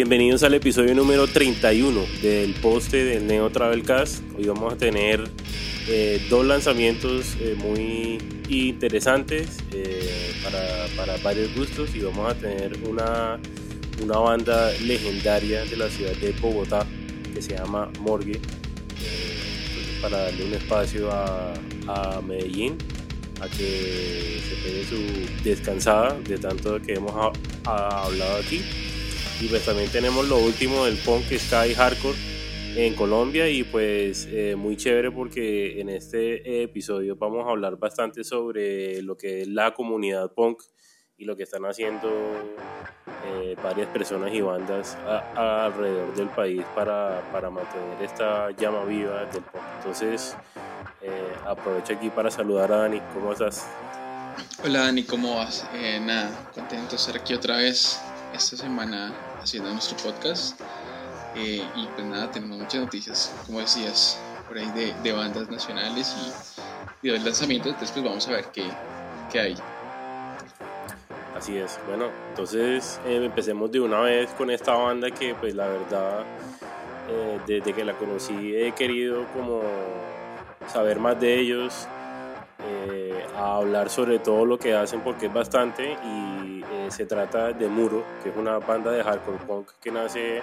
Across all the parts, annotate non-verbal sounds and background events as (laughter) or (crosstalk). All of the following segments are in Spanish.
Bienvenidos al episodio número 31 del poste del Neo Travelcast. Hoy vamos a tener eh, dos lanzamientos eh, muy interesantes eh, para, varios gustos. Y vamos a tener una, una banda legendaria de la ciudad de Bogotá que se llama Morgue. Para darle un espacio a, a Medellín a que se pegue su descansada de tanto que hemos hablado aquí y pues también tenemos lo último del punk Sky Hardcore en Colombia y pues eh, muy chévere porque en este episodio vamos a hablar bastante sobre lo que es la comunidad punk y lo que están haciendo eh, varias personas y bandas alrededor del país para, para, mantener esta llama viva del punk. Entonces eh, aprovecho aquí para saludar a Dani, ¿cómo estás? Hola Dani, ¿cómo vas? nada, contento de estar aquí otra vez esta semana haciendo nuestro podcast. Eh, y pues nada, tenemos muchas noticias, como decías, por ahí de, bandas nacionales y, y, de lanzamientos. Entonces, pues vamos a ver qué, qué hay. Así es. Bueno, entonces eh, empecemos de una vez con esta banda que, pues la verdad, eh, desde que la conocí he querido como saber más de ellos, a hablar sobre todo lo que hacen porque es bastante y se trata de Muro, que es una banda de hardcore punk que nace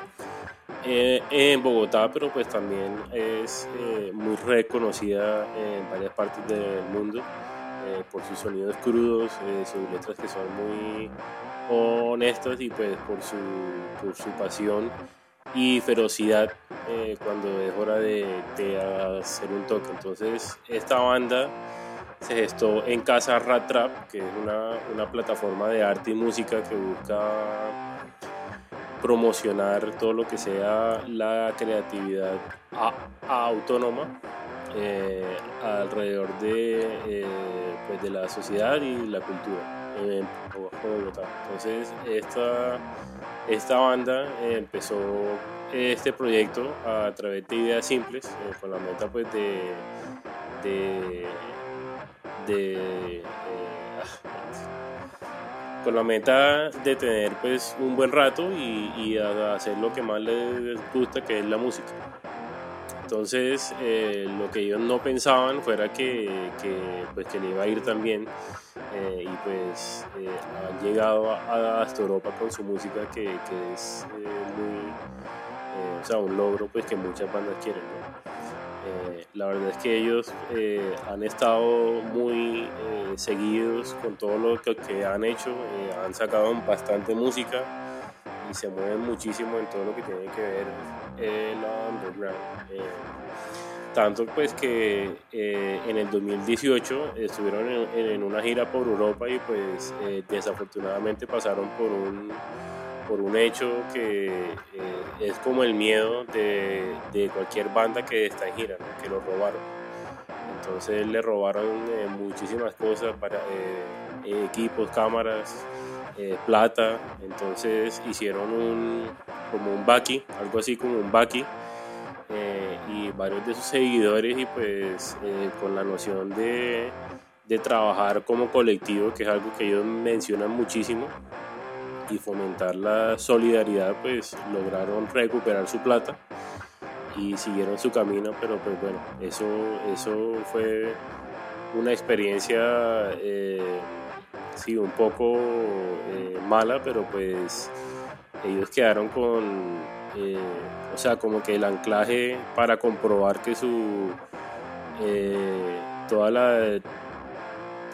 eh, en Bogotá, pero pues también es eh, muy reconocida en varias partes del mundo eh, por sus sonidos crudos, sus letras que son muy honestas y pues por su, por su pasión y ferocidad cuando es hora de, de hacer un toque. Entonces esta banda se gestó en Casa Rat Trap, que es una, una, plataforma de arte y música que busca promocionar todo lo que sea la creatividad autónoma eh, alrededor de, eh, pues de la sociedad y la cultura. Entonces esta, esta banda empezó este proyecto a través de ideas simples, eh, con la meta pues de eh, con la meta de tener pues un buen rato y, hacer lo que más les gusta que es la música. Entonces eh, lo que ellos no pensaban fuera que, pues, que le iba a ir tan bien eh, y pues han llegado a, hasta Europa con su música que, que es muy o sea un logro pues que muchas bandas quieren eh, la verdad es que ellos eh, han estado muy eh, seguidos con todo lo que, han hecho, han sacado bastante música y se mueven muchísimo en todo lo que tiene que ver la underground. tanto pues que en el 2018 estuvieron en, una gira por Europa y pues desafortunadamente pasaron por un por un hecho que eh, es como el miedo de, cualquier banda que está en gira, que lo robaron. Entonces le robaron eh, muchísimas cosas para eh, equipos, cámaras, plata. Entonces hicieron un como un baki, algo así como un baki. y varios de sus seguidores y pues con la noción de trabajar como colectivo, que es algo que ellos mencionan muchísimo, y fomentar la solidaridad, pues lograron recuperar su plata y siguieron su camino, pero pues bueno, eso, eso fue una experiencia, eh, sí, un poco eh, mala, pero pues ellos quedaron con, eh, o sea, como que el anclaje para comprobar que su, toda la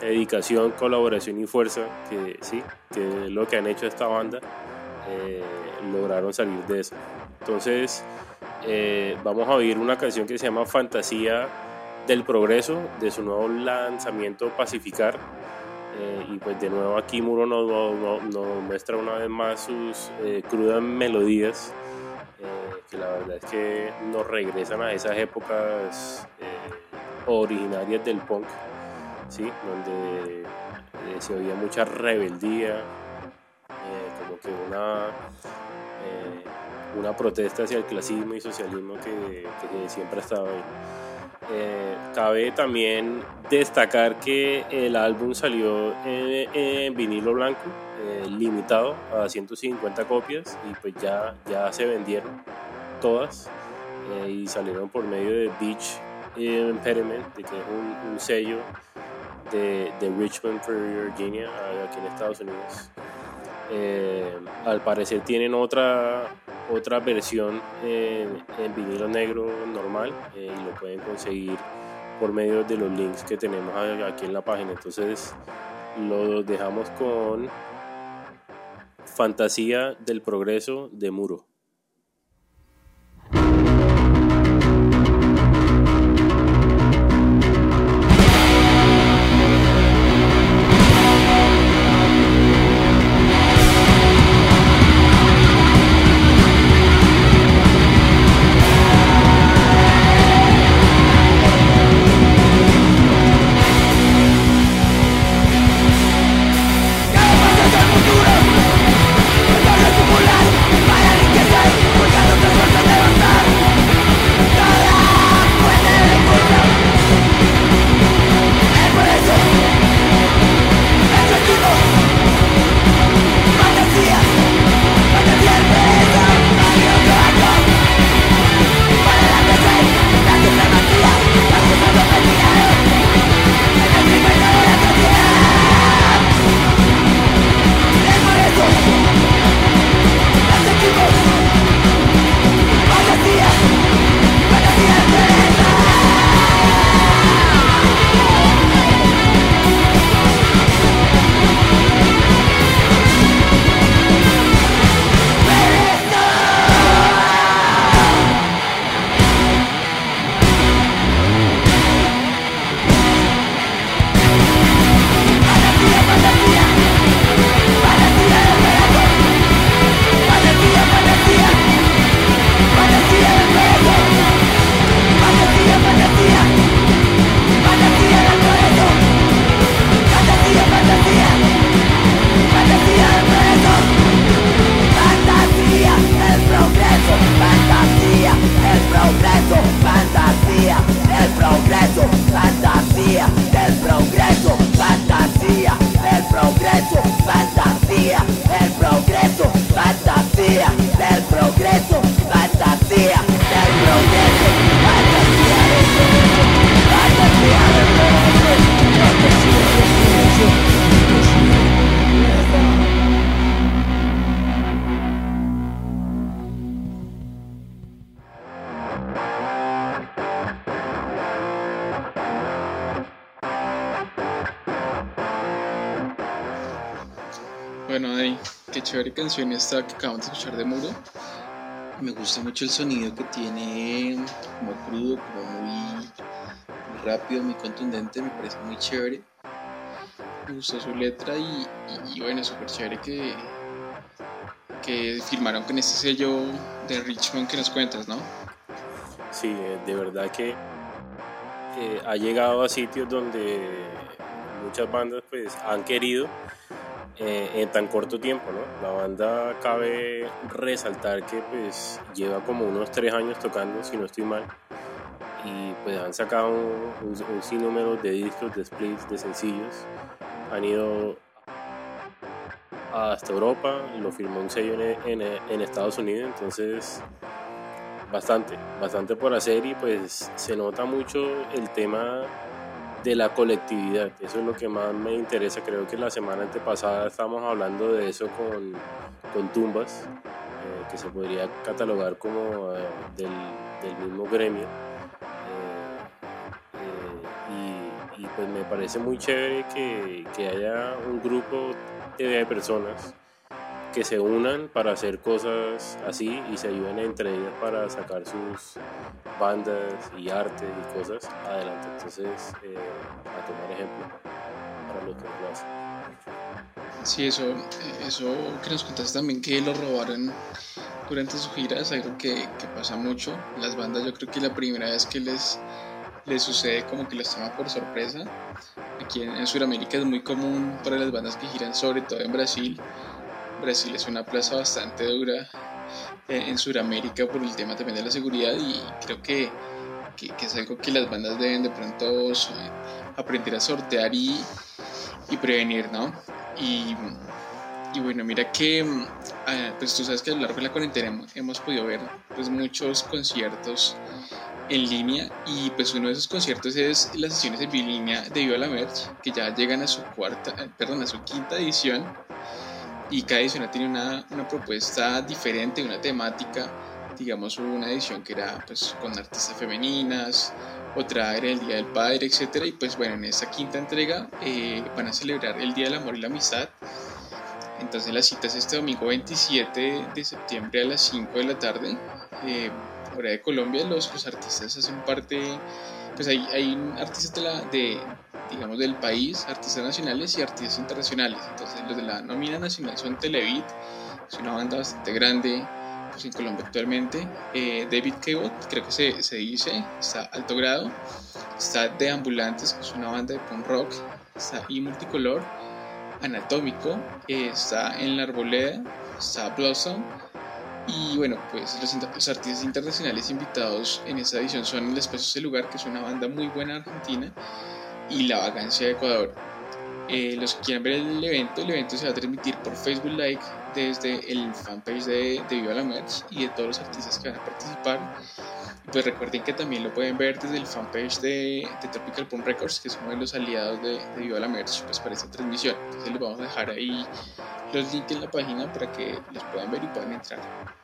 dedicación, colaboración y fuerza, que sí, que es lo que han hecho esta banda, eh, lograron salir de eso. Entonces, eh, vamos a oír una canción que se llama Fantasía del Progreso, de su nuevo lanzamiento Pacificar. Eh, y pues de nuevo aquí Muro nos, muestra una vez más sus crudas melodías, que la verdad es que nos regresan a esas épocas originarias del punk donde eh, se oía mucha rebeldía, eh, como que una, eh, una protesta hacia el clasismo y socialismo que, siempre ha estado ahí. Cabe también destacar que el álbum salió en, vinilo blanco, limitado a 150 copias y pues ya, ya se vendieron todas y salieron por medio de Beach Impediment, que es un, sello de, de, Richmond, Virginia, aquí en Estados Unidos. al parecer tienen otra otra versión en, vinilo negro normal eh, y lo pueden conseguir por medio de los links que tenemos aquí en la página. Entonces lo dejamos con Fantasía del Progreso de Muro. Canción esta que acabamos de escuchar de Muro. Me gusta mucho el sonido que tiene, como crudo, como muy, rápido, muy contundente, me parece muy chévere. Me gustó su letra y, bueno, súper chévere que, que firmaron con este sello de Richmond que nos cuentas, ¿no? Sí, eh, de verdad que eh, ha llegado a sitios donde muchas bandas pues han querido eh, en tan corto tiempo, ¿no? La banda cabe resaltar que pues lleva como unos tres años tocando, si no estoy mal, y pues han sacado un, sinnúmero de discos, de splits, de sencillos, han ido hasta Europa, lo firmó un sello en, en Estados Unidos, entonces bastante, bastante por hacer y pues se nota mucho el tema de la colectividad. Eso es lo que más me interesa. Creo que la semana antepasada estábamos hablando de eso con, con Tumbas, eh, que se podría catalogar como eh, del, del, mismo gremio. Eh, y, y, pues me parece muy chévere que, que haya un grupo de personas que se unan para hacer cosas así y se ayuden entre ellas para sacar sus bandas y arte y cosas adelante. Entonces, eh, a tomar ejemplo para lo que lo hacen. Sí, eso, eso que nos contaste también que lo robaron durante su gira es algo que, que, pasa mucho. Las bandas, yo creo que la primera vez que les, les sucede como que los toma por sorpresa. Aquí en, en Sudamérica es muy común para las bandas que giran, sobre todo en Brasil, Brasil es una plaza bastante dura eh, en Sudamérica por el tema también de la seguridad y creo que que, es algo que las bandas deben de pronto aprender a sortear y, y prevenir, ¿no? Y, y, bueno, mira que, ah, pues tú sabes que a lo largo de la cuarentena hemos, podido ver pues muchos conciertos en línea y pues uno de esos conciertos es las sesiones en línea de Viva la Merch que ya llegan a su cuarta, eh, perdón, a su quinta edición y cada edición tiene una, una propuesta diferente, una temática digamos hubo una edición que era pues con artistas femeninas, otra era el Día del Padre, etcétera y pues bueno, en esta quinta entrega eh, van a celebrar el Día del Amor y la Amistad. Entonces la cita es este domingo 27 de septiembre a las 5 de la tarde. Eh, hora de Colombia, los, los artistas hacen parte, pues hay, hay artistas de, la, de, digamos, del país, artistas nacionales y artistas internacionales. Entonces los de la nómina nacional son Televit, es una banda bastante grande, pues, en Colombia actualmente. Eh, David Cabot, creo que se, se, dice, está alto grado. Está De Ambulantes, que es una banda de punk rock. Está Y Multicolor, Anatómico. Eh, está En la Arboleda. Está Blossom. Y bueno, pues los, los, artistas internacionales invitados en esta edición son El Espacio del Lugar, que es una banda muy buena argentina, y La Vagancia de Ecuador. Eh, los que quieran ver el evento, el evento se va a transmitir por Facebook Live desde el fanpage de, de Viva la Merch y de todos los artistas que van a participar. Pues recuerden que también lo pueden ver desde el fanpage de, de Tropical Pump Records, que es uno de los aliados de, de, Viva la Merch pues, para esta transmisión. Entonces les vamos a dejar ahí los links en la página para que los puedan ver y puedan entrar.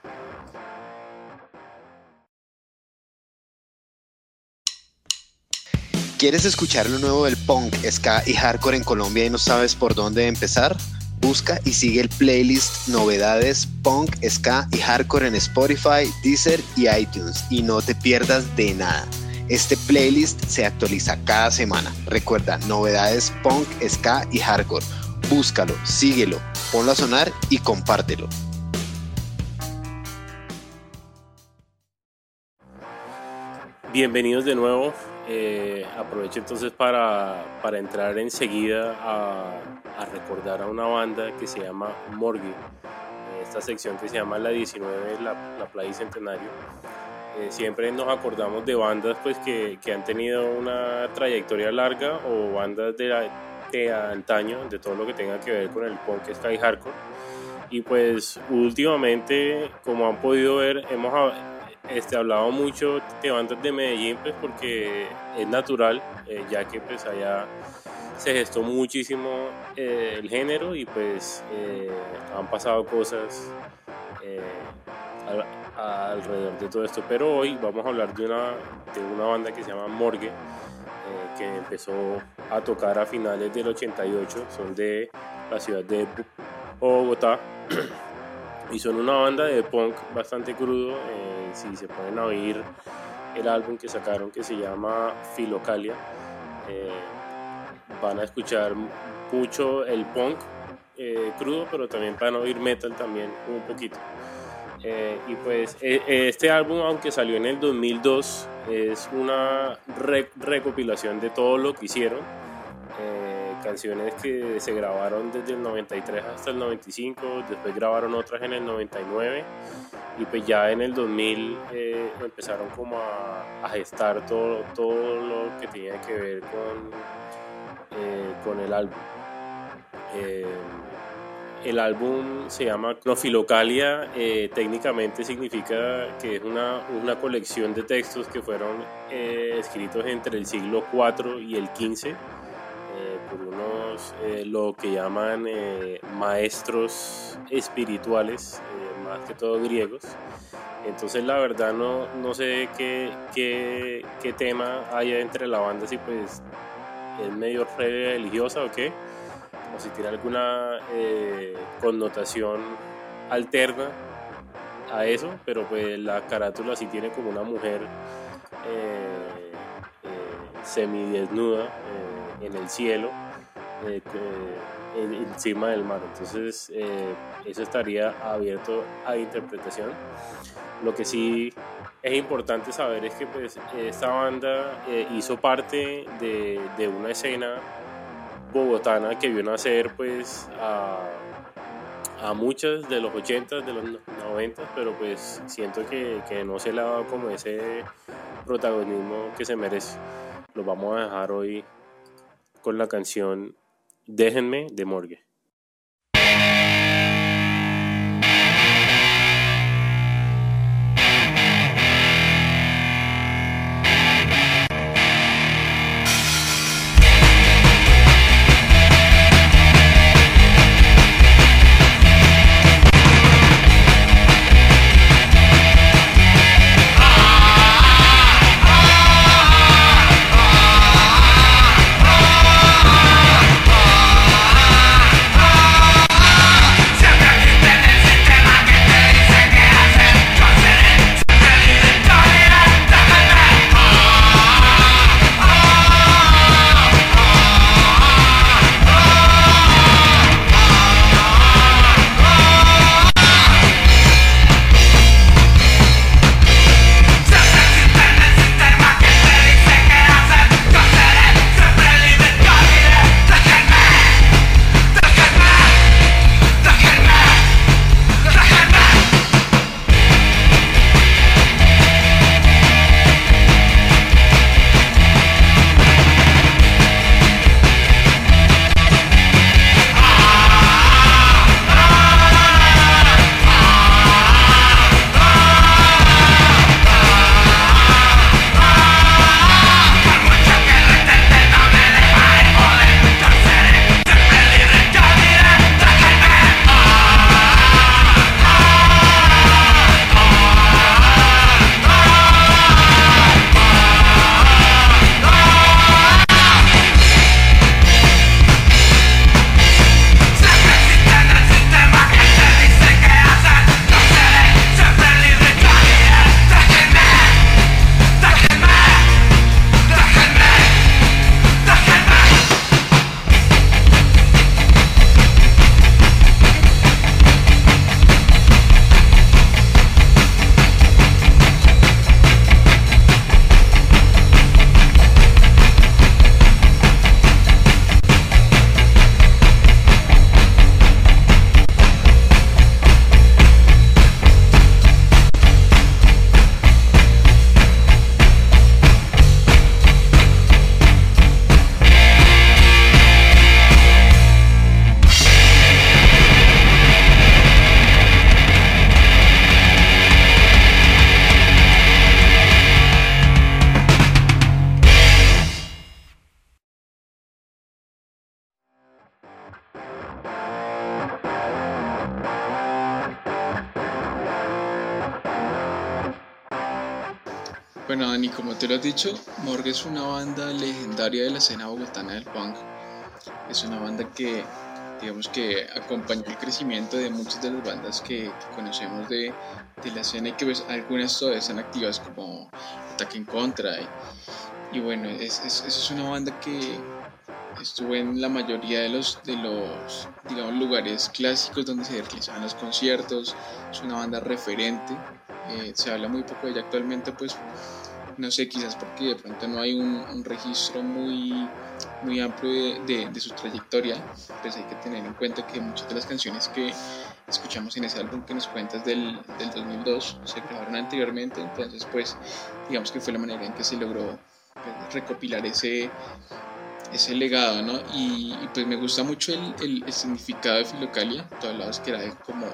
¿Quieres escuchar lo nuevo del punk, ska y hardcore en Colombia y no sabes por dónde empezar? Busca y sigue el playlist Novedades Punk, Ska y Hardcore en Spotify, Deezer y iTunes y no te pierdas de nada. Este playlist se actualiza cada semana. Recuerda, Novedades Punk, Ska y Hardcore. Búscalo, síguelo, ponlo a sonar y compártelo. Bienvenidos de nuevo eh, aprovecho entonces para, para entrar enseguida a, a, recordar a una banda que se llama Morgue, esta sección que se llama La 19, la, la Playa Centenario. Eh, siempre nos acordamos de bandas pues, que, que, han tenido una trayectoria larga o bandas de, de antaño, de todo lo que tenga que ver con el punk, sky hardcore. Y pues últimamente, como han podido ver, hemos este, hablaba mucho de bandas de Medellín pues porque es natural, eh, ya que pues allá se gestó muchísimo eh, el género y pues eh, han pasado cosas alrededor de todo esto. Pero hoy vamos a hablar de una, de una banda que se llama Morgue, que empezó a tocar a finales del 88, son de la ciudad de Bogotá. (clears throat) y son una banda de punk bastante crudo si se pueden oír el álbum que sacaron que se llama Filocalia, eh, van a escuchar mucho el punk eh, crudo, pero también van a oír metal también un poquito. Eh, y pues este álbum, aunque salió en el 2002, es una recopilación de todo lo que hicieron canciones que se grabaron desde el 93 hasta el 95, después grabaron otras en el 99 y pues ya en el 2000 eh, empezaron como a, gestar todo, todo lo que tenía que ver con, eh, con el álbum. Eh, el álbum se llama Clofilocalia, técnicamente significa que es una, una, colección de textos que fueron escritos entre el siglo IV y el XV por unos lo que llaman maestros espirituales más que todo griegos. Entonces la verdad no, no sé qué, qué, qué, tema hay entre la banda, si pues es medio religiosa o qué, o si tiene alguna eh, connotación alterna a eso, pero pues la carátula sí tiene como una mujer eh, eh, semidesnuda en el cielo encima del mar. Entonces, eh, eso estaría abierto a interpretación. Lo que sí es importante saber es que pues, esta banda eh, hizo parte de, de, una escena bogotana que vio nacer pues, a, a muchas de los 80, de los 90, pero pues siento que, que no se le ha dado como ese protagonismo que se merece. Lo vamos a dejar hoy con la canción Déjenme de Morgue. Lo has dicho, Morgue es una banda legendaria de la escena bogotana del punk. Es una banda que, digamos que acompañó el crecimiento de muchas de las bandas que, conocemos de, de, la escena y que pues, algunas todavía están activas como Ataque en Contra. Y, bueno, es, es, es, una banda que estuvo en la mayoría de los, de los digamos, lugares clásicos donde se realizaban los conciertos. Es una banda referente. Eh, se habla muy poco de ella actualmente, pues no sé, quizás porque de pronto no hay un, registro muy, muy amplio de, de, su trayectoria, pues hay que tener en cuenta que muchas de las canciones que escuchamos en ese álbum que nos cuentas del, del 2002 se grabaron anteriormente, entonces pues digamos que fue la manera en que se logró pues, recopilar ese, ese legado, ¿no? Y, pues me gusta mucho el, el, significado de Filocalia, tú hablabas que era como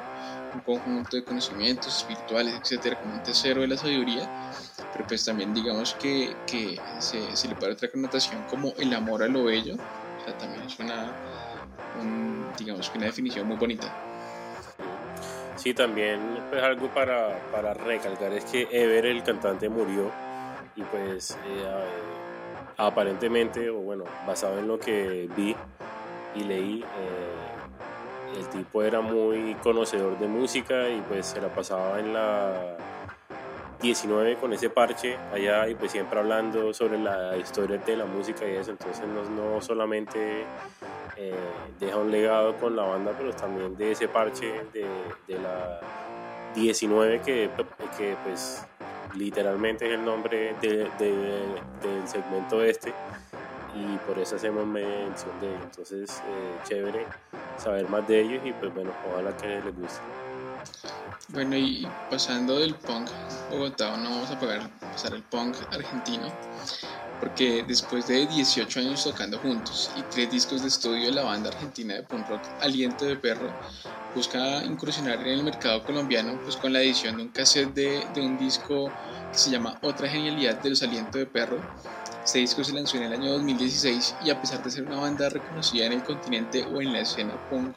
un conjunto de conocimientos espirituales, etcétera, como un tesoro de la sabiduría, pero pues también digamos que, que se, se, le puede otra connotación como el amor a lo bello, o sea, también es una, digamos que una definición muy bonita. Sí, también pues algo para, para recalcar es que Ever, el cantante, murió y pues eh, aparentemente, o bueno, basado en lo que vi y leí, eh, el tipo era muy conocedor de música y pues se la pasaba en la 19 con ese parche allá y pues siempre hablando sobre la historia de la música y eso, entonces no, no solamente eh, deja un legado con la banda, pero también de ese parche de, la 19 que, que, pues literalmente es el nombre de, del segmento este y por eso hacemos mención de ellos. Entonces, eh, chévere saber más de ellos y pues bueno, ojalá que les guste. Bueno, y pasando del punk Bogotá, no vamos a pasar el punk argentino, porque después de 18 años tocando juntos y tres discos de estudio la banda argentina de punk rock Aliento de Perro, busca incursionar en el mercado colombiano pues con la edición de un cassette de, de un disco que se llama Otra Genialidad de los Aliento de Perro. Este disco se lanzó en el año 2016 y a pesar de ser una banda reconocida en el continente o en la escena punk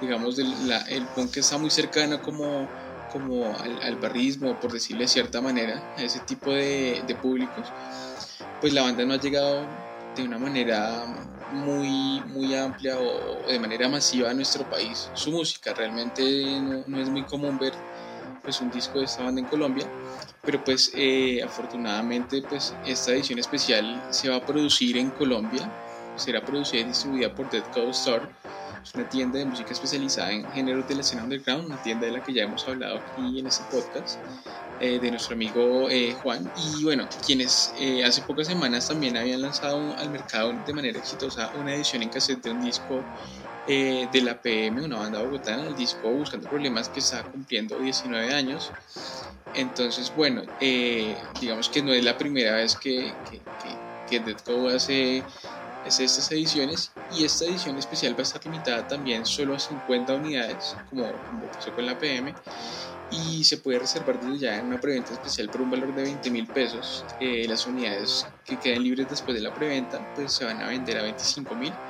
digamos, el punk está muy cercano como, como al, barrismo, por decirlo de cierta manera, a ese tipo de, de públicos, pues la banda no ha llegado de una manera muy, muy amplia o de manera masiva a nuestro país. Su música realmente no, es muy común ver pues un disco de esta banda en Colombia, pero pues eh, afortunadamente pues esta edición especial se va a producir en Colombia, será producida y distribuida por Dead Coast Store es una tienda de música especializada en géneros de la escena underground, una tienda de la que ya hemos hablado aquí en este podcast, eh, de nuestro amigo eh, Juan. Y bueno, quienes eh, hace pocas semanas también habían lanzado al mercado de manera exitosa una edición en cassette de un disco de la PM, una banda bogotana, el disco Buscando Problemas que está cumpliendo 19 años. Entonces, bueno, digamos que no es la primera vez que, que, que, que hace es estas ediciones y esta edición especial va a estar limitada también solo a 50 unidades como, pasó con la PM y se puede reservar desde ya en una preventa especial por un valor de 20 mil pesos. Eh, las unidades que queden libres después de la preventa pues se van a vender a 25 mil.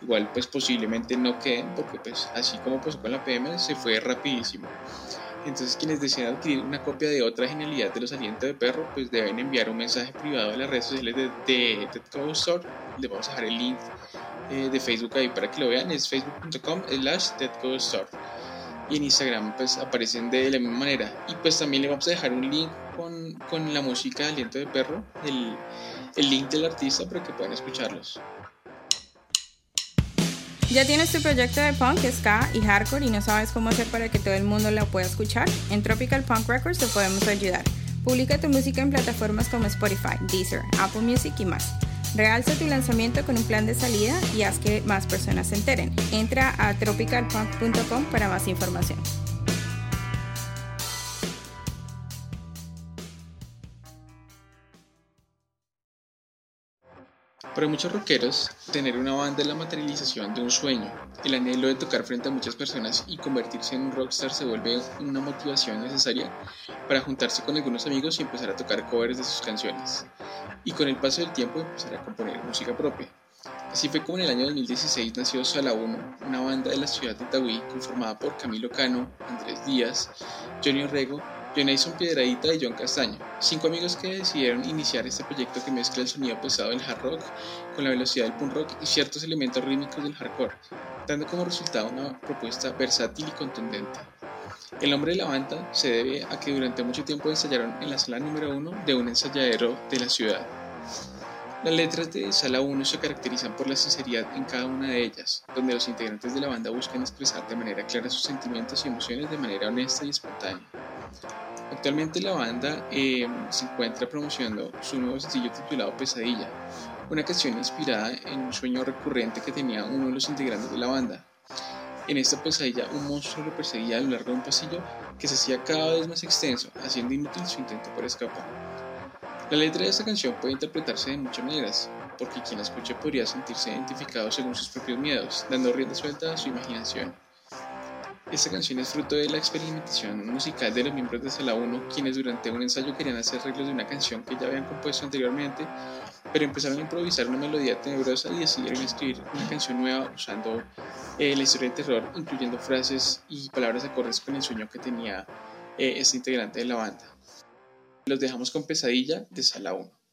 Igual pues posiblemente no queden porque pues así como pasó con la PM se fue rapidísimo entonces quienes desean adquirir una copia de otra genialidad de los alientos de perro, pues deben enviar un mensaje privado a las redes sociales de, de, Store. Les vamos a dejar el link eh, de Facebook ahí para que lo vean. Es facebook.com slash Store. Y en Instagram pues aparecen de la misma manera. Y pues también le vamos a dejar un link con, con la música de aliento de perro, el, el link del artista para que puedan escucharlos. ¿Ya tienes tu proyecto de punk, ska y hardcore y no sabes cómo hacer para que todo el mundo lo pueda escuchar? En Tropical Punk Records te podemos ayudar. Publica tu música en plataformas como Spotify, Deezer, Apple Music y más. Realza tu lanzamiento con un plan de salida y haz que más personas se enteren. Entra a tropicalpunk.com para más información. Para muchos rockeros, tener una banda es la materialización de un sueño. El anhelo de tocar frente a muchas personas y convertirse en un rockstar se vuelve una motivación necesaria para juntarse con algunos amigos y empezar a tocar covers de sus canciones. Y con el paso del tiempo empezar a componer música propia. Así fue como en el año 2016 nació Sala 1, una banda de la ciudad de Itagüí conformada por Camilo Cano, Andrés Díaz, Johnny Orrego Jonathan Piedradita y John Castaño, cinco amigos que decidieron iniciar este proyecto que mezcla el sonido pesado del hard rock con la velocidad del punk rock y ciertos elementos rítmicos del hardcore, dando como resultado una propuesta versátil y contundente. El nombre de la banda se debe a que durante mucho tiempo ensayaron en la sala número uno de un ensayadero de la ciudad. Las letras de Sala 1 se caracterizan por la sinceridad en cada una de ellas, donde los integrantes de la banda buscan expresar de manera clara sus sentimientos y emociones de manera honesta y espontánea. Actualmente la banda eh, se encuentra promocionando su nuevo sencillo titulado Pesadilla, una canción inspirada en un sueño recurrente que tenía uno de los integrantes de la banda. En esta pesadilla un monstruo lo perseguía a lo largo de un pasillo que se hacía cada vez más extenso, haciendo inútil su intento por escapar. La letra de esta canción puede interpretarse de muchas maneras, porque quien la escuche podría sentirse identificado según sus propios miedos, dando rienda suelta a su imaginación. Esta canción es fruto de la experimentación musical de los miembros de Sala 1, quienes durante un ensayo querían hacer arreglos de una canción que ya habían compuesto anteriormente, pero empezaron a improvisar una melodía tenebrosa y decidieron escribir una canción nueva usando eh, la historia de terror, incluyendo frases y palabras acordes con el sueño que tenía eh, este integrante de la banda. Los dejamos con Pesadilla de Sala 1.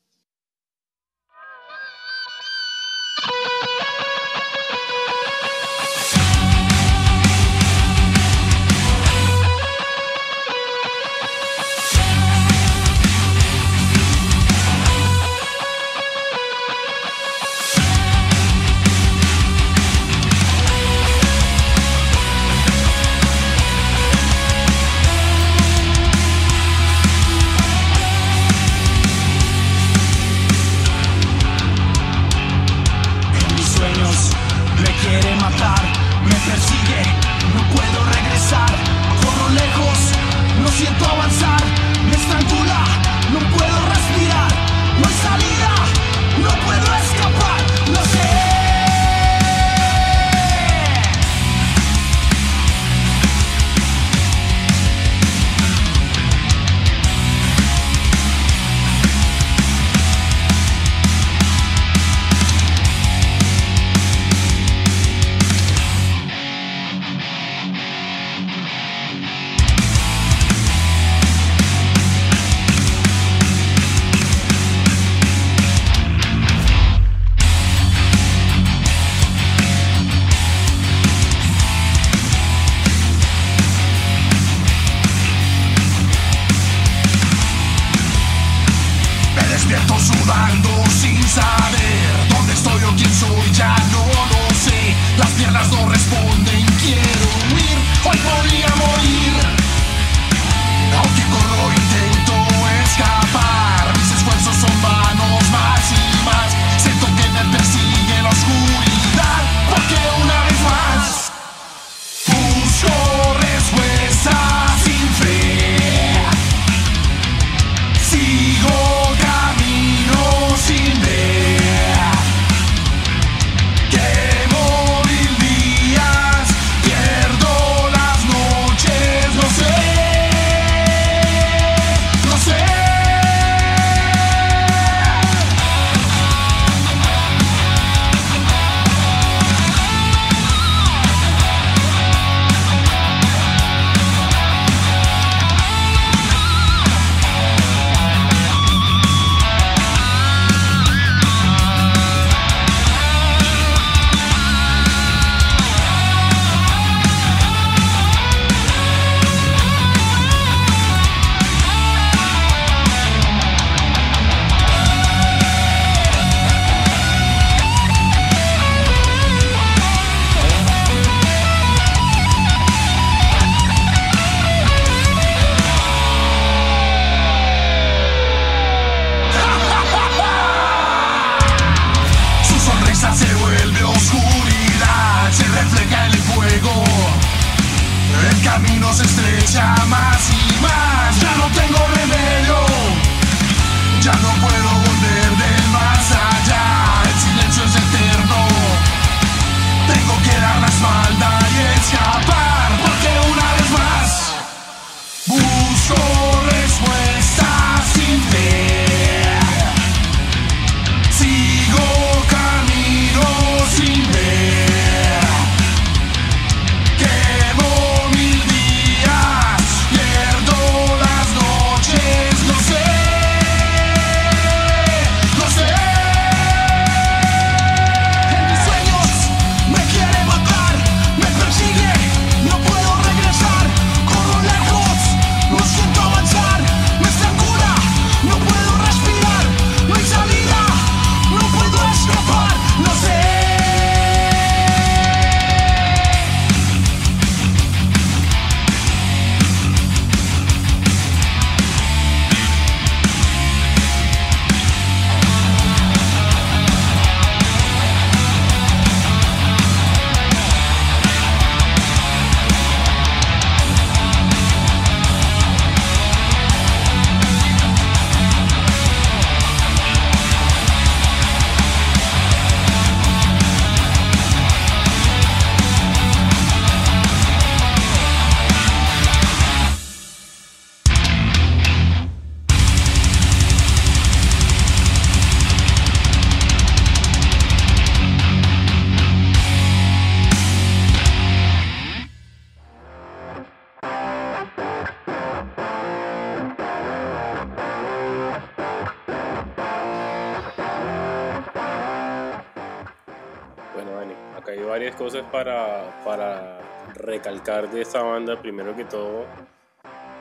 Recalcar de esta banda. Primero que todo,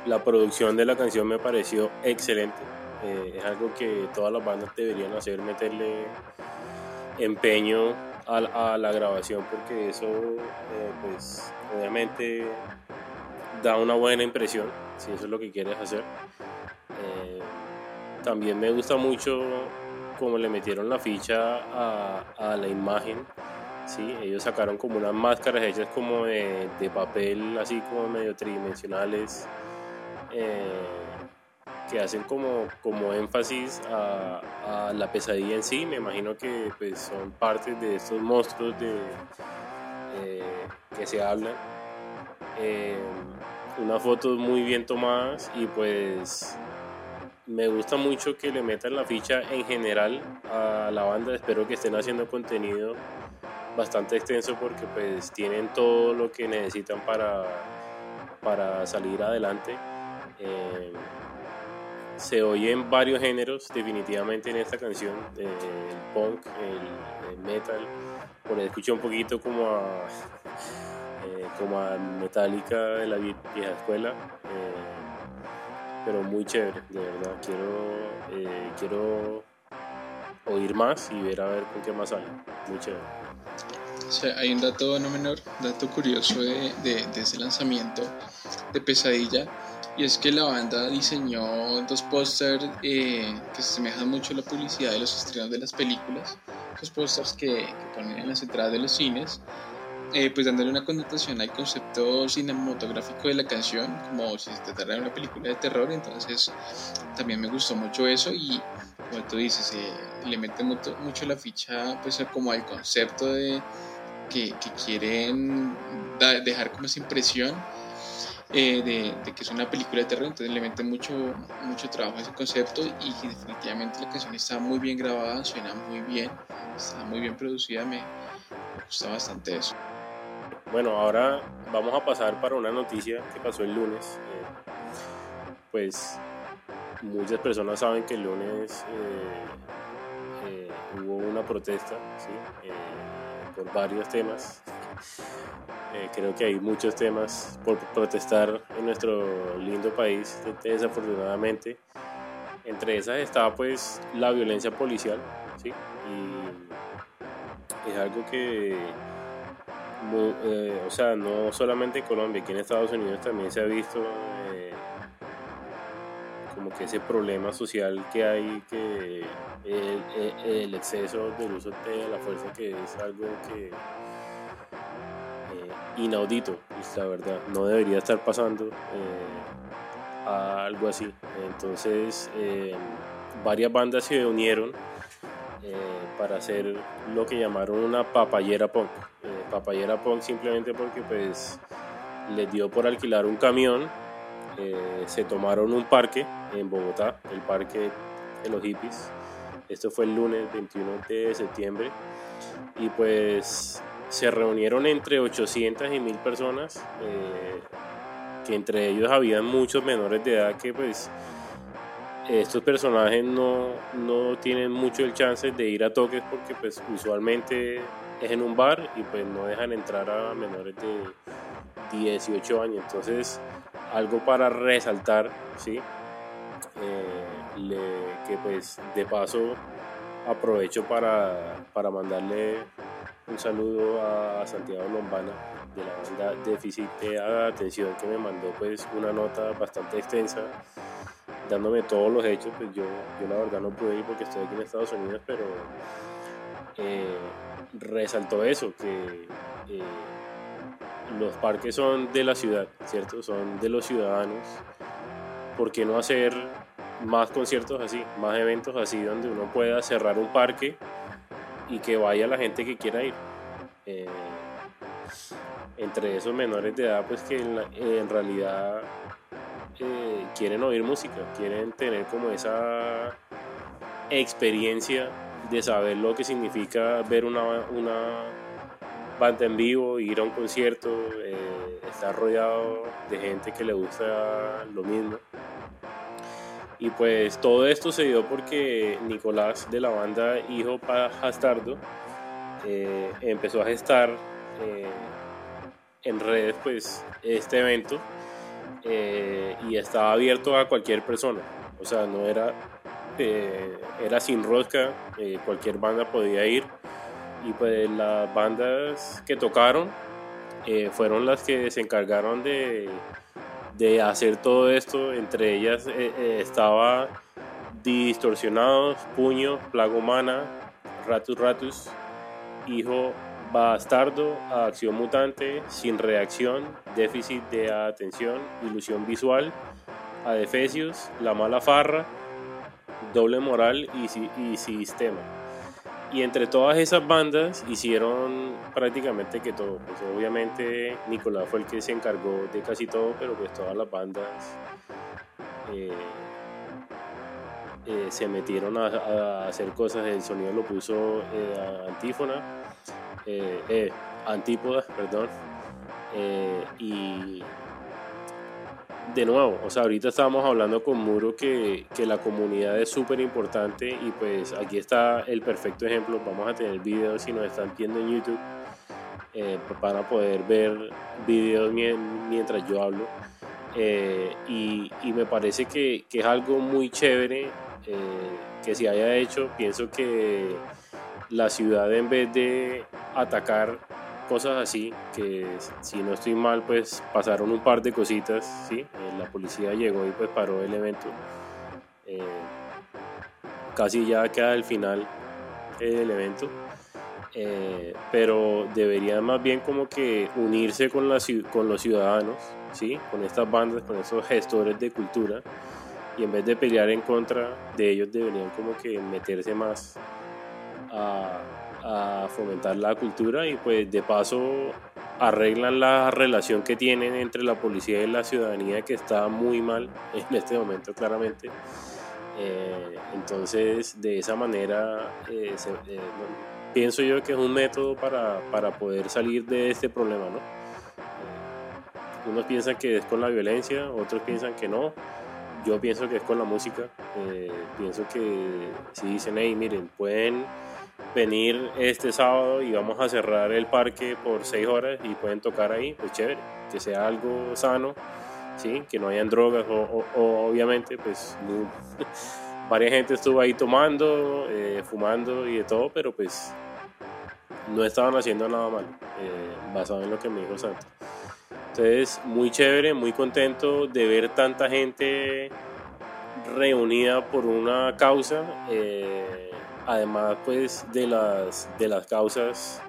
la producción de la canción me pareció excelente. Eh, es algo que todas las bandas deberían hacer, meterle empeño a, a la grabación, porque eso, eh, pues, obviamente da una buena impresión, si eso es lo que quieres hacer. Eh, también me gusta mucho como le metieron la ficha a la imagen. ¿Sí? Ellos sacaron como unas máscaras hechas como de, papel, así como medio tridimensionales, eh, que hacen como, como énfasis a, la pesadilla en sí. Me imagino que pues, son partes de estos monstruos de, que se hablan. Eh, unas fotos muy bien tomadas y pues me gusta mucho que le metan la ficha en general a la banda. Espero que estén haciendo contenido bastante extenso porque pues tienen todo lo que necesitan para, para salir adelante. Eh, se oyen varios géneros definitivamente en esta canción, eh, el punk, el, metal, por escuché un poquito como a, (laughs) eh, como a Metallica de la vie- vieja escuela. pero muy chévere, de verdad. Quiero, quiero oír más y ver a ver con qué más sale. Muy chévere. Hay un dato no menor, dato curioso de, de, de ese lanzamiento de Pesadilla, y es que la banda diseñó dos pósters eh, que se asemejan mucho a la publicidad de los estrenos de las películas, esos pósters que, que ponen en las entradas de los cines, eh, pues dándole una connotación al concepto cinematográfico de la canción, como si se tratara de una película de terror, entonces también me gustó mucho eso y como tú dices, eh, le mete mucho, mucho la ficha pues como al concepto de que, que quieren dejar como esa impresión eh, de, que es una película de terror, entonces le mete mucho, mucho trabajo a ese concepto y definitivamente la canción está muy bien grabada, suena muy bien, está muy bien producida, me, me gusta bastante eso. Bueno, ahora vamos a pasar para una noticia que pasó el lunes. Eh, pues muchas personas saben que el lunes eh, eh, hubo una protesta ¿sí? Varios temas. Eh, creo que hay muchos temas por protestar en nuestro lindo país, desafortunadamente. Entre esas estaba pues la violencia policial, ¿sí? Y es algo que eh, o sea, no solamente en Colombia, aquí en Estados Unidos también se ha visto como que ese problema social que hay, que el, exceso del uso de la fuerza, que es algo que eh, inaudito, pues, la verdad, no debería estar pasando eh, a algo así. Entonces, eh, varias bandas se unieron para hacer lo que llamaron una papayera punk. Papayera punk simplemente porque pues les dio por alquilar un camión, eh, se tomaron un parque en Bogotá, el parque de los hippies. Esto fue el lunes 21 de septiembre y pues se reunieron entre 800 y 1000 personas, eh, que entre ellos habían muchos menores de edad que pues estos personajes no, no tienen mucho el chance de ir a toques porque pues usualmente es en un bar y pues no dejan entrar a menores de 18 años. Entonces, algo para resaltar, ¿sí? Eh, que pues de paso aprovecho para, para mandarle un saludo a Santiago Lombana de la banda Déficit de Atención que me mandó pues una nota bastante extensa dándome todos los hechos, pues yo, yo la verdad no pude ir porque estoy aquí en Estados Unidos, pero eh, resaltó eso, que eh, los parques son de la ciudad, ¿cierto? Son de los ciudadanos. ¿Por qué no hacer más conciertos así, más eventos así, donde uno pueda cerrar un parque y que vaya la gente que quiera ir? Eh, entre esos menores de edad, pues que en, en realidad eh, quieren oír música, quieren tener como esa experiencia de saber lo que significa ver una, una banda en vivo, ir a un concierto, eh, estar rodeado de gente que le gusta lo mismo. Y pues todo esto se dio porque Nicolás de la banda Hijo para Bastardo eh, empezó a gestar eh, en redes pues este evento eh, y estaba abierto a cualquier persona. O sea, no era, eh, era sin rosca, cualquier banda podía ir. Y pues las bandas que tocaron eh, fueron las que se encargaron de, de hacer todo esto. Entre ellas eh, eh, estaba Distorsionados, Puño, Plaga Humana, Ratus Ratus, Hijo Bastardo, Acción Mutante, Sin Reacción, Déficit de Atención, Ilusión Visual, Adefesios, La Mala Farra, Doble Moral y, Si- y Sistema. Y entre todas esas bandas hicieron prácticamente que todo. Pues obviamente Nicolás fue el que se encargó de casi todo, pero pues todas las bandas eh, eh, se metieron a, hacer cosas. El sonido lo puso eh, Antífona, Antípoda, perdón. Y de nuevo, o sea, ahorita estábamos hablando con Muro que, que la comunidad es súper importante y pues aquí está el perfecto ejemplo. Vamos a tener videos si nos están viendo en YouTube eh, para poder ver videos mie- mientras yo hablo. Eh, y, y, me parece que, que, es algo muy chévere eh, que se haya hecho. Pienso que la ciudad en vez de atacar cosas así, que si no estoy mal, pues pasaron un par de cositas, ¿sí? Eh, la policía llegó y pues paró el evento. casi ya queda el final del evento. Eh, pero debería más bien como que unirse con, la, con los ciudadanos, ¿sí? con estas bandas, con esos gestores de cultura, y en vez de pelear en contra de ellos, deberían como que meterse más a, a fomentar la cultura y pues de paso arreglan la relación que tienen entre la policía y la ciudadanía que está muy mal (laughs) en este momento claramente. Eh, entonces de esa manera eh, se, eh, pienso yo que es un método para, para poder salir de este problema, ¿no? Eh, unos piensan que es con la violencia, otros piensan que no. Yo pienso que es con la música. Eh, pienso que si dicen, hey, miren, pueden venir este sábado y vamos a cerrar el parque por seis horas y pueden tocar ahí, pues chévere, que sea algo sano, ¿sí? que no hayan drogas o, obviamente pues (laughs) varias gente estuvo ahí tomando, eh, fumando y de todo, pero pues no estaban haciendo nada mal, eh, basado en lo que me dijo Santo. Entonces, muy chévere, muy contento de ver tanta gente reunida por una causa, eh, además pues de las, de las causas,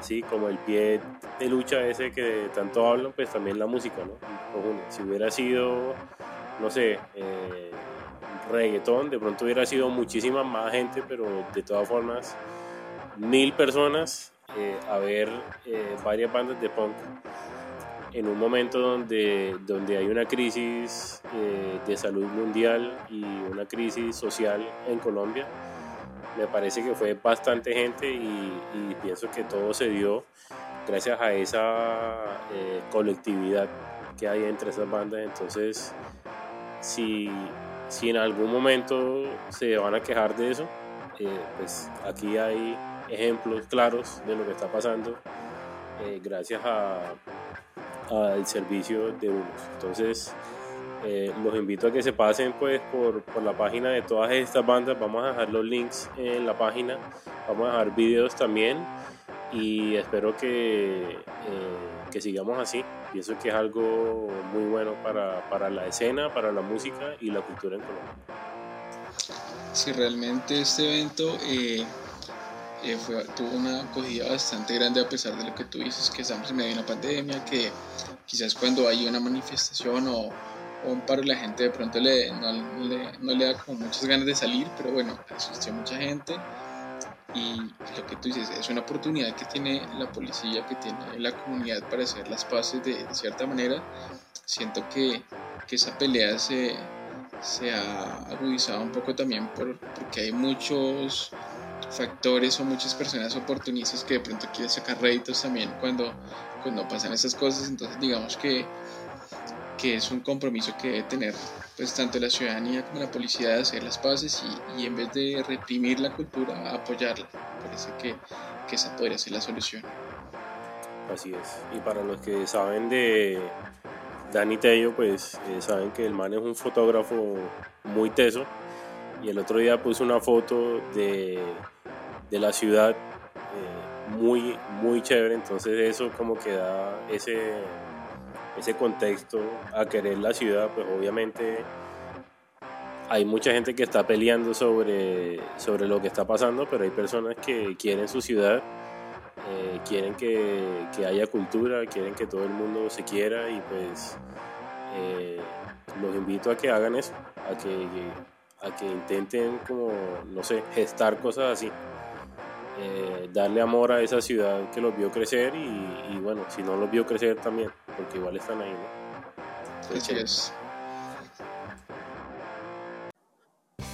sí, como el pie de lucha ese que tanto hablan, pues también la música, ¿no? Si hubiera sido, no sé, reggaetón, de pronto hubiera sido muchísima más gente, pero de todas formas, mil personas eh, a ver eh, varias bandas de punk en un momento donde, donde hay una crisis eh, de salud mundial y una crisis social en Colombia. Me parece que fue bastante gente y, pienso que todo se dio gracias a esa colectividad que hay entre esas bandas. Entonces, si si en algún momento se van a quejar de eso, eh, pues aquí hay ejemplos claros de lo que está pasando eh, gracias al servicio de unos. Entonces, eh, los invito a que se pasen pues por, por, la página de todas estas bandas. Vamos a dejar los links en la página, vamos a dejar videos también y espero que, que sigamos así. Pienso que es algo muy bueno para, para, la escena, para la música y la cultura en Colombia. Sí, realmente este evento eh, eh, fue, tuvo una acogida bastante grande a pesar de lo que tú dices, que estamos en medio de una pandemia, que quizás cuando hay una manifestación o, o un paro la gente de pronto le, no, le, no le da como muchas ganas de salir, pero bueno, asistió mucha gente y lo que tú dices es una oportunidad que tiene la policía, que tiene la comunidad para hacer las paces de, cierta manera. Siento que, que esa pelea se, se, ha agudizado un poco también por, porque hay muchos factores o muchas personas oportunistas que de pronto quieren sacar réditos también cuando, cuando pasan esas cosas. Entonces digamos que, que es un compromiso que debe tener pues tanto la ciudadanía como la policía de hacer las paces y, en vez de reprimir la cultura, apoyarla. Parece que, que, esa podría ser la solución. Así es. Y para los que saben de Dani Tello, pues eh, saben que el man es un fotógrafo muy teso. Y el otro día puso una foto de, de la ciudad eh, muy, muy chévere. Entonces eso como que da ese ese contexto a querer la ciudad, pues obviamente hay mucha gente que está peleando sobre, sobre lo que está pasando, pero hay personas que quieren su ciudad, eh, quieren que, que, haya cultura, quieren que todo el mundo se quiera y pues eh, los invito a que hagan eso, a que, a que intenten como, no sé, gestar cosas así. Eh, darle amor a esa ciudad que los vio crecer y, y, bueno, si no los vio crecer también, porque igual están ahí, ¿no? Entonces,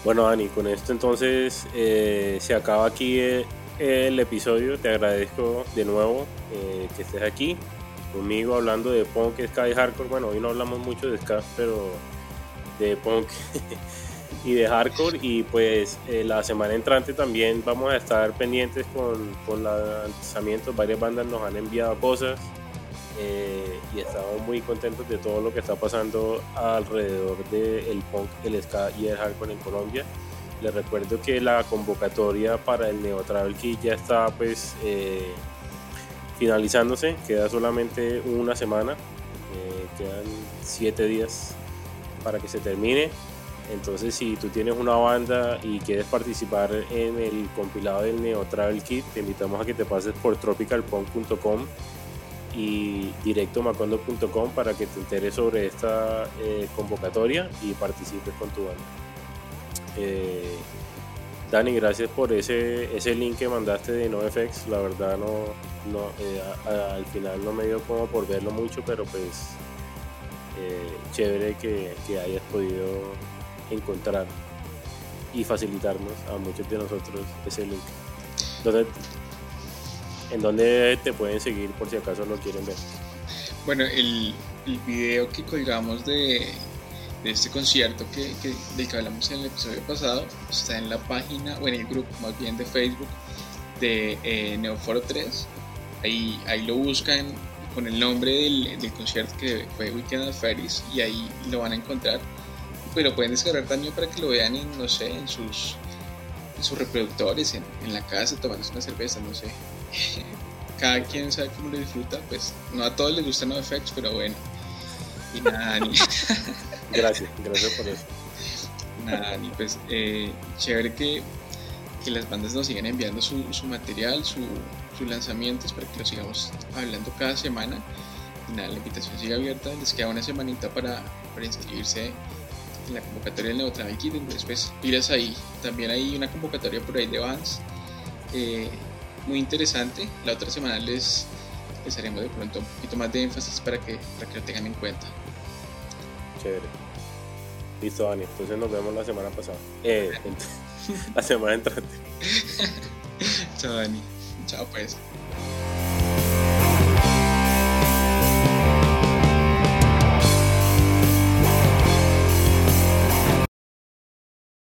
Bueno, Dani, con esto entonces eh, se acaba aquí el, el, episodio. Te agradezco de nuevo eh, que estés aquí conmigo hablando de punk, ska y hardcore. Bueno, hoy no hablamos mucho de ska, pero de punk (laughs) y de hardcore y pues eh, la semana entrante también vamos a estar pendientes con, con lanzamientos, varias bandas nos han enviado cosas eh, y estamos muy contentos de todo lo que está pasando alrededor del punk, el ska y el hardcore en Colombia. Les recuerdo que la convocatoria para el Neo Travel Kit ya está pues eh, finalizándose, queda solamente una semana, eh, quedan siete días para que se termine. Entonces si tú tienes una banda y quieres participar en el compilado del Neo Travel Kit, te invitamos a que te pases por tropicalpunk.com y directomacondo.com para que te enteres sobre esta eh, convocatoria y participes con tu banda. Eh, Dani, gracias por ese, ese link que mandaste de NoFX. La verdad no, no eh, al final no me dio como por verlo mucho, pero pues eh, chévere que, que hayas podido encontrar y facilitarnos a muchos de nosotros ese link. ¿Dónde- ¿En dónde te pueden seguir por si acaso lo quieren ver? Bueno, el, el video que colgamos de, de este concierto que, que- del que hablamos en el episodio pasado está en la página, o en el grupo más bien de Facebook de eh, Neoforo 3. Ahí, ahí lo buscan con el nombre del, del concierto que fue Weekend at Ferris y ahí lo van a encontrar. Lo pueden descargar también para que lo vean en, no sé, en sus, en sus reproductores, en, en la casa, tomándose una cerveza, no sé. (laughs) Cada quien sabe cómo lo disfruta, pues no a todos les gustan los effects, pero bueno. Y nada, ni, (laughs) Gracias, gracias por eso. nada, ni pues eh, chévere que, que las bandas nos sigan enviando su, su material, su, sus lanzamientos para que lo sigamos hablando cada semana. Y nada, la invitación sigue abierta, les queda una semanita para, para inscribirse en la convocatoria del entonces pues pilas ahí. También hay una convocatoria por ahí de bands eh, muy interesante. La otra semana les, les haremos de pronto un poquito más de énfasis para que, para que lo tengan en cuenta. Chévere. Listo, Dani. Entonces nos vemos la semana pasada. Eh, (laughs) (laughs) la semana entrante. (laughs) Chao Dani. Chao pues.